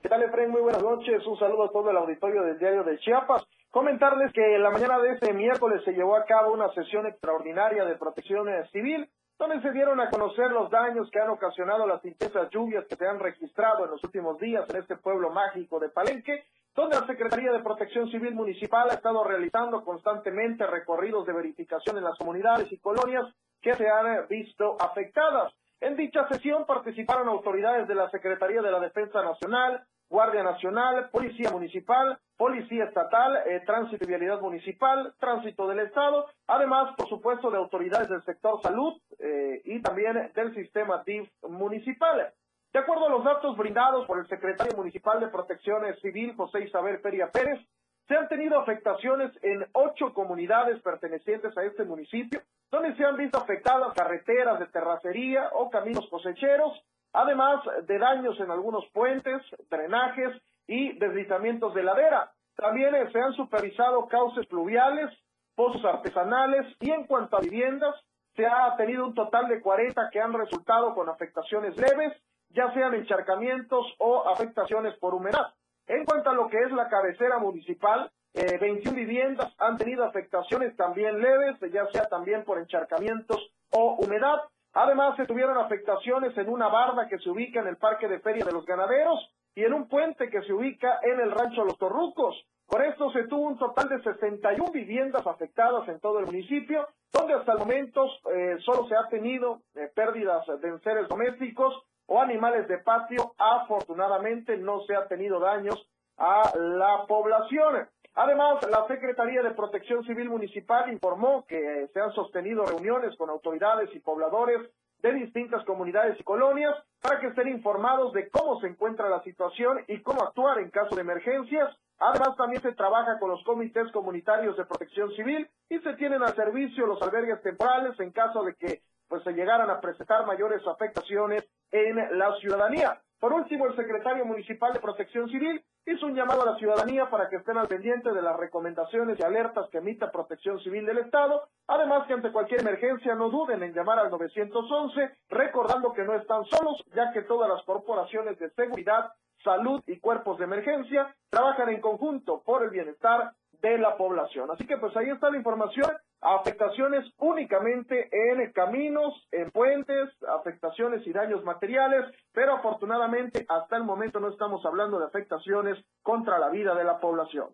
¿Qué tal, Efraín? Muy buenas noches. Un saludo a todo el auditorio del diario de Chiapas. Comentarles que en la mañana de este miércoles se llevó a cabo una sesión extraordinaria de protección civil, donde se dieron a conocer los daños que han ocasionado las intensas lluvias que se han registrado en los últimos días en este pueblo mágico de Palenque, donde la Secretaría de Protección Civil Municipal ha estado realizando constantemente recorridos de verificación en las comunidades y colonias que se han visto afectadas. En dicha sesión participaron autoridades de la Secretaría de la Defensa Nacional, Guardia Nacional, Policía Municipal, Policía Estatal, eh, Tránsito y Vialidad Municipal, Tránsito del Estado, además, por supuesto, de autoridades del sector salud eh, y también del sistema DIF municipal. De acuerdo a los datos brindados por el secretario municipal de Protección Civil, José Isabel Peria Pérez, se han tenido afectaciones en ocho comunidades pertenecientes a este municipio, donde se han visto afectadas carreteras de terracería o caminos cosecheros, además de daños en algunos puentes, drenajes y deslizamientos de ladera. También eh, se han supervisado cauces pluviales, pozos artesanales y en cuanto a viviendas, se ha tenido un total de 40 que han resultado con afectaciones leves ya sean encharcamientos o afectaciones por humedad. En cuanto a lo que es la cabecera municipal, eh, 21 viviendas han tenido afectaciones también leves, ya sea también por encharcamientos o humedad. Además, se tuvieron afectaciones en una barda que se ubica en el Parque de Feria de los Ganaderos y en un puente que se ubica en el Rancho Los Torrucos. Por esto se tuvo un total de 61 viviendas afectadas en todo el municipio, donde hasta el momento eh, solo se ha tenido eh, pérdidas de enseres domésticos o animales de patio. Afortunadamente no se ha tenido daños a la población. Además, la Secretaría de Protección Civil Municipal informó que se han sostenido reuniones con autoridades y pobladores de distintas comunidades y colonias para que estén informados de cómo se encuentra la situación y cómo actuar en caso de emergencias. Además, también se trabaja con los comités comunitarios de protección civil y se tienen al servicio los albergues temporales en caso de que pues se llegaran a presentar mayores afectaciones en la ciudadanía. Por último, el secretario municipal de Protección Civil hizo un llamado a la ciudadanía para que estén al pendiente de las recomendaciones y alertas que emita Protección Civil del Estado, además que ante cualquier emergencia no duden en llamar al 911, recordando que no están solos, ya que todas las corporaciones de seguridad, salud y cuerpos de emergencia trabajan en conjunto por el bienestar de la población. Así que pues ahí está la información, afectaciones únicamente en caminos, en puentes, afectaciones y daños materiales, pero afortunadamente hasta el momento no estamos hablando de afectaciones contra la vida de la población.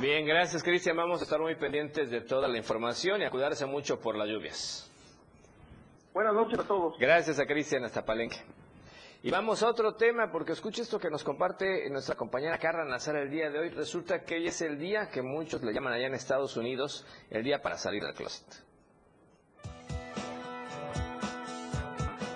Bien, gracias Cristian. Vamos a estar muy pendientes de toda la información y a cuidarse mucho por las lluvias. Buenas noches a todos. Gracias a Cristian hasta Palenque. Y vamos a otro tema, porque escuche esto que nos comparte nuestra compañera Carla Nazar el día de hoy. Resulta que es el día que muchos le llaman allá en Estados Unidos, el día para salir del closet.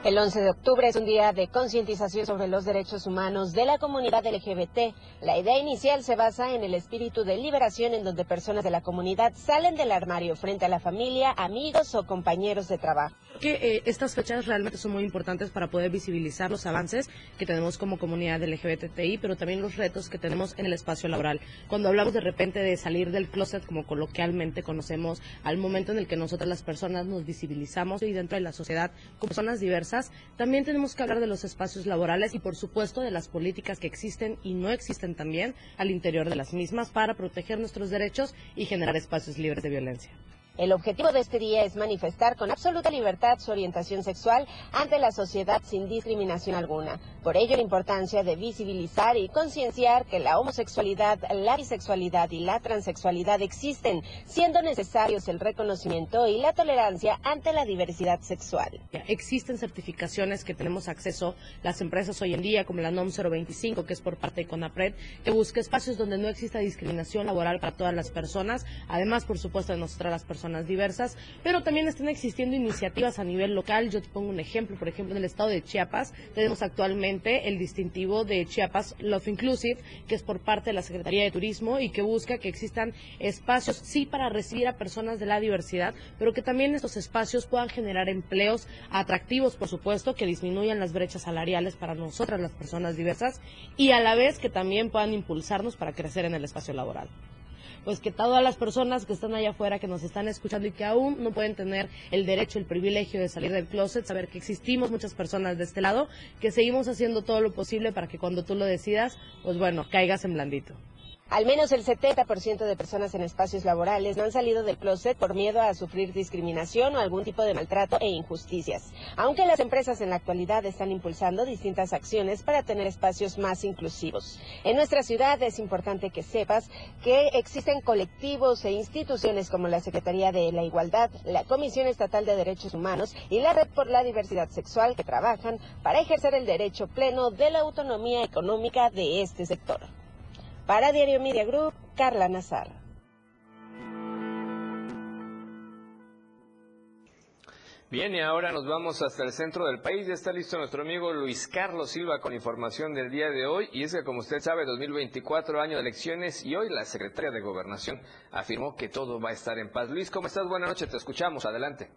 El 11 de octubre es un día de concientización sobre los derechos humanos de la comunidad LGBT. La idea inicial se basa en el espíritu de liberación en donde personas de la comunidad salen del armario frente a la familia, amigos o compañeros de trabajo que eh, estas fechas realmente son muy importantes para poder visibilizar los avances que tenemos como comunidad LGBTI, pero también los retos que tenemos en el espacio laboral. Cuando hablamos de repente de salir del closet, como coloquialmente conocemos, al momento en el que nosotras las personas nos visibilizamos y dentro de la sociedad como personas diversas, también tenemos que hablar de los espacios laborales y por supuesto de las políticas que existen y no existen también al interior de las mismas para proteger nuestros derechos y generar espacios libres de violencia. El objetivo de este día es manifestar con absoluta libertad su orientación sexual ante la sociedad sin discriminación alguna. Por ello, la importancia de visibilizar y concienciar que la homosexualidad, la bisexualidad y la transexualidad existen, siendo necesarios el reconocimiento y la tolerancia ante la diversidad sexual. Existen certificaciones que tenemos acceso las empresas hoy en día, como la NOM 025, que es por parte de CONAPRED, que busca espacios donde no exista discriminación laboral para todas las personas, además, por supuesto, de nosotras las personas diversas, pero también están existiendo iniciativas a nivel local. Yo te pongo un ejemplo, por ejemplo, en el estado de Chiapas tenemos actualmente el distintivo de Chiapas Love Inclusive, que es por parte de la Secretaría de Turismo y que busca que existan espacios, sí, para recibir a personas de la diversidad, pero que también estos espacios puedan generar empleos atractivos, por supuesto, que disminuyan las brechas salariales para nosotras, las personas diversas, y a la vez que también puedan impulsarnos para crecer en el espacio laboral pues que todas las personas que están allá afuera, que nos están escuchando y que aún no pueden tener el derecho, el privilegio de salir del closet, saber que existimos muchas personas de este lado, que seguimos haciendo todo lo posible para que cuando tú lo decidas, pues bueno, caigas en blandito. Al menos el 70% de personas en espacios laborales no han salido del closet por miedo a sufrir discriminación o algún tipo de maltrato e injusticias, aunque las empresas en la actualidad están impulsando distintas acciones para tener espacios más inclusivos. En nuestra ciudad es importante que sepas que existen colectivos e instituciones como la Secretaría de la Igualdad, la Comisión Estatal de Derechos Humanos y la Red por la Diversidad Sexual que trabajan para ejercer el derecho pleno de la autonomía económica de este sector. Para Diario Media Group, Carla Nazar. Bien, y ahora nos vamos hasta el centro del país. Ya está listo nuestro amigo Luis Carlos Silva con información del día de hoy. Y es que, como usted sabe, 2024, año de elecciones, y hoy la secretaria de Gobernación afirmó que todo va a estar en paz. Luis, ¿cómo estás? Buenas noches, te escuchamos. Adelante.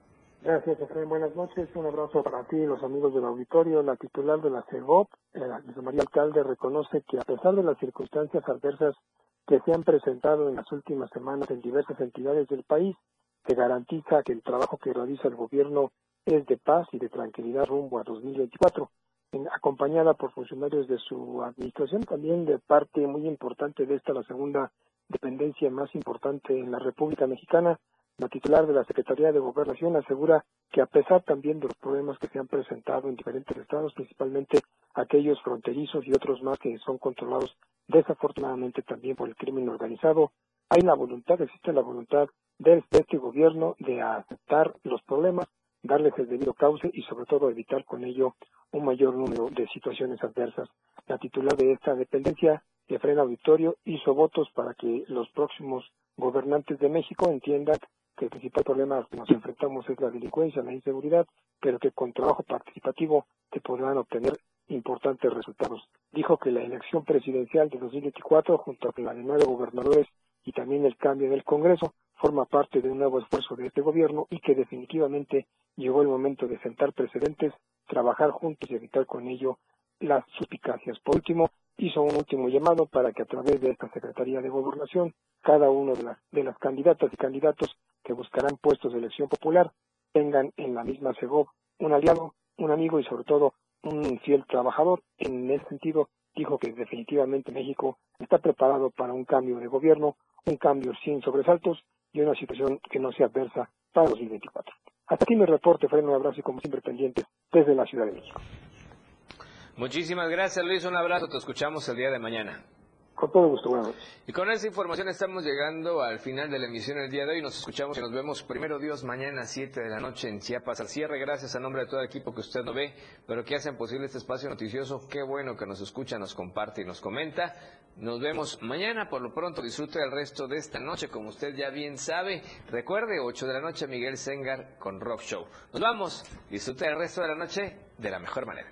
Gracias, Efraín. Buenas noches. Un abrazo para ti y los amigos del auditorio. La titular de la CEGOP, eh, María Alcalde, reconoce que a pesar de las circunstancias adversas que se han presentado en las últimas semanas en diversas entidades del país, se garantiza que el trabajo que realiza el gobierno es de paz y de tranquilidad rumbo a 2024, acompañada por funcionarios de su administración, también de parte muy importante de esta, la segunda dependencia más importante en la República Mexicana, la titular de la Secretaría de Gobernación asegura que a pesar también de los problemas que se han presentado en diferentes estados, principalmente aquellos fronterizos y otros más que son controlados desafortunadamente también por el crimen organizado, hay la voluntad, existe la voluntad de este gobierno de aceptar los problemas, darles el debido cauce y sobre todo evitar con ello un mayor número de situaciones adversas. La titular de esta dependencia, frena Auditorio, hizo votos para que los próximos gobernantes de México entiendan que el principal problema que nos enfrentamos es la delincuencia, la inseguridad, pero que con trabajo participativo se podrán obtener importantes resultados. Dijo que la elección presidencial de 2024, junto con la de nueve gobernadores y también el cambio del Congreso, forma parte de un nuevo esfuerzo de este gobierno y que definitivamente llegó el momento de sentar precedentes, trabajar juntos y evitar con ello las suspicacias. Por último, hizo un último llamado para que a través de esta Secretaría de Gobernación, cada uno de las, de las candidatas y candidatos que buscarán puestos de elección popular tengan en la misma SEGOV un aliado, un amigo y sobre todo un fiel trabajador. En ese sentido, dijo que definitivamente México está preparado para un cambio de gobierno, un cambio sin sobresaltos y una situación que no sea adversa para 2024. Hasta aquí mi reporte, Freno, un abrazo y como siempre pendientes desde la Ciudad de México. Muchísimas gracias Luis, un abrazo, te escuchamos el día de mañana. Con todo gusto, bueno. Y con esa información estamos llegando al final de la emisión el día de hoy. Nos escuchamos y nos vemos primero Dios mañana a 7 de la noche en Chiapas al cierre. Gracias a nombre de todo el equipo que usted no ve, pero que hacen posible este espacio noticioso. Qué bueno que nos escucha, nos comparte y nos comenta. Nos vemos mañana. Por lo pronto disfrute el resto de esta noche, como usted ya bien sabe. Recuerde, 8 de la noche Miguel Sengar con Rock Show. Nos vamos. Disfrute el resto de la noche de la mejor manera.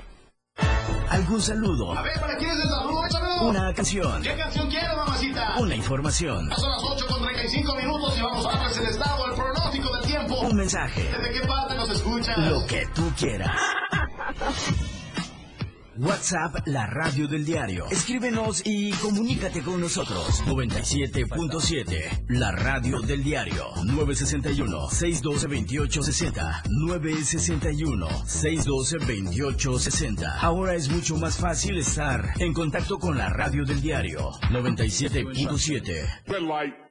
¿Algún saludo? A ver, ¿para quién es el saludo? Échamelo. Una canción. ¿Qué canción quiere, mamacita? Una información. Son las 8 con 35 minutos y vamos a darles el estado, el pronóstico del tiempo. Un mensaje. ¿Desde qué parte nos escuchas? Lo que tú quieras. (laughs) WhatsApp, la radio del diario. Escríbenos y comunícate con nosotros. 97.7, la radio del diario. 961-612-2860. 961-612-2860. Ahora es mucho más fácil estar en contacto con la radio del diario. 97.7.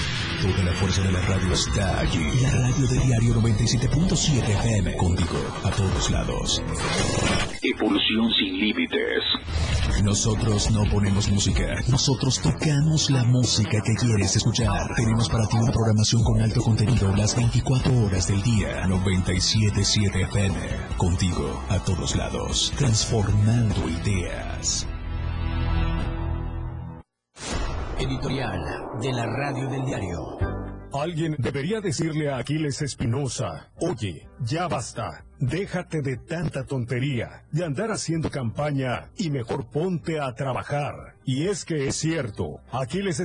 Toda la fuerza de la radio está allí. La radio del diario 97.7 FM. Contigo a todos lados. Evolución sin límites. Nosotros no ponemos música. Nosotros tocamos la música que quieres escuchar. Tenemos para ti una programación con alto contenido las 24 horas del día. 97.7 FM. Contigo a todos lados. Transformando ideas. Editorial de la radio del diario. Alguien debería decirle a Aquiles Espinosa, oye, ya basta, déjate de tanta tontería, de andar haciendo campaña y mejor ponte a trabajar. Y es que es cierto, Aquiles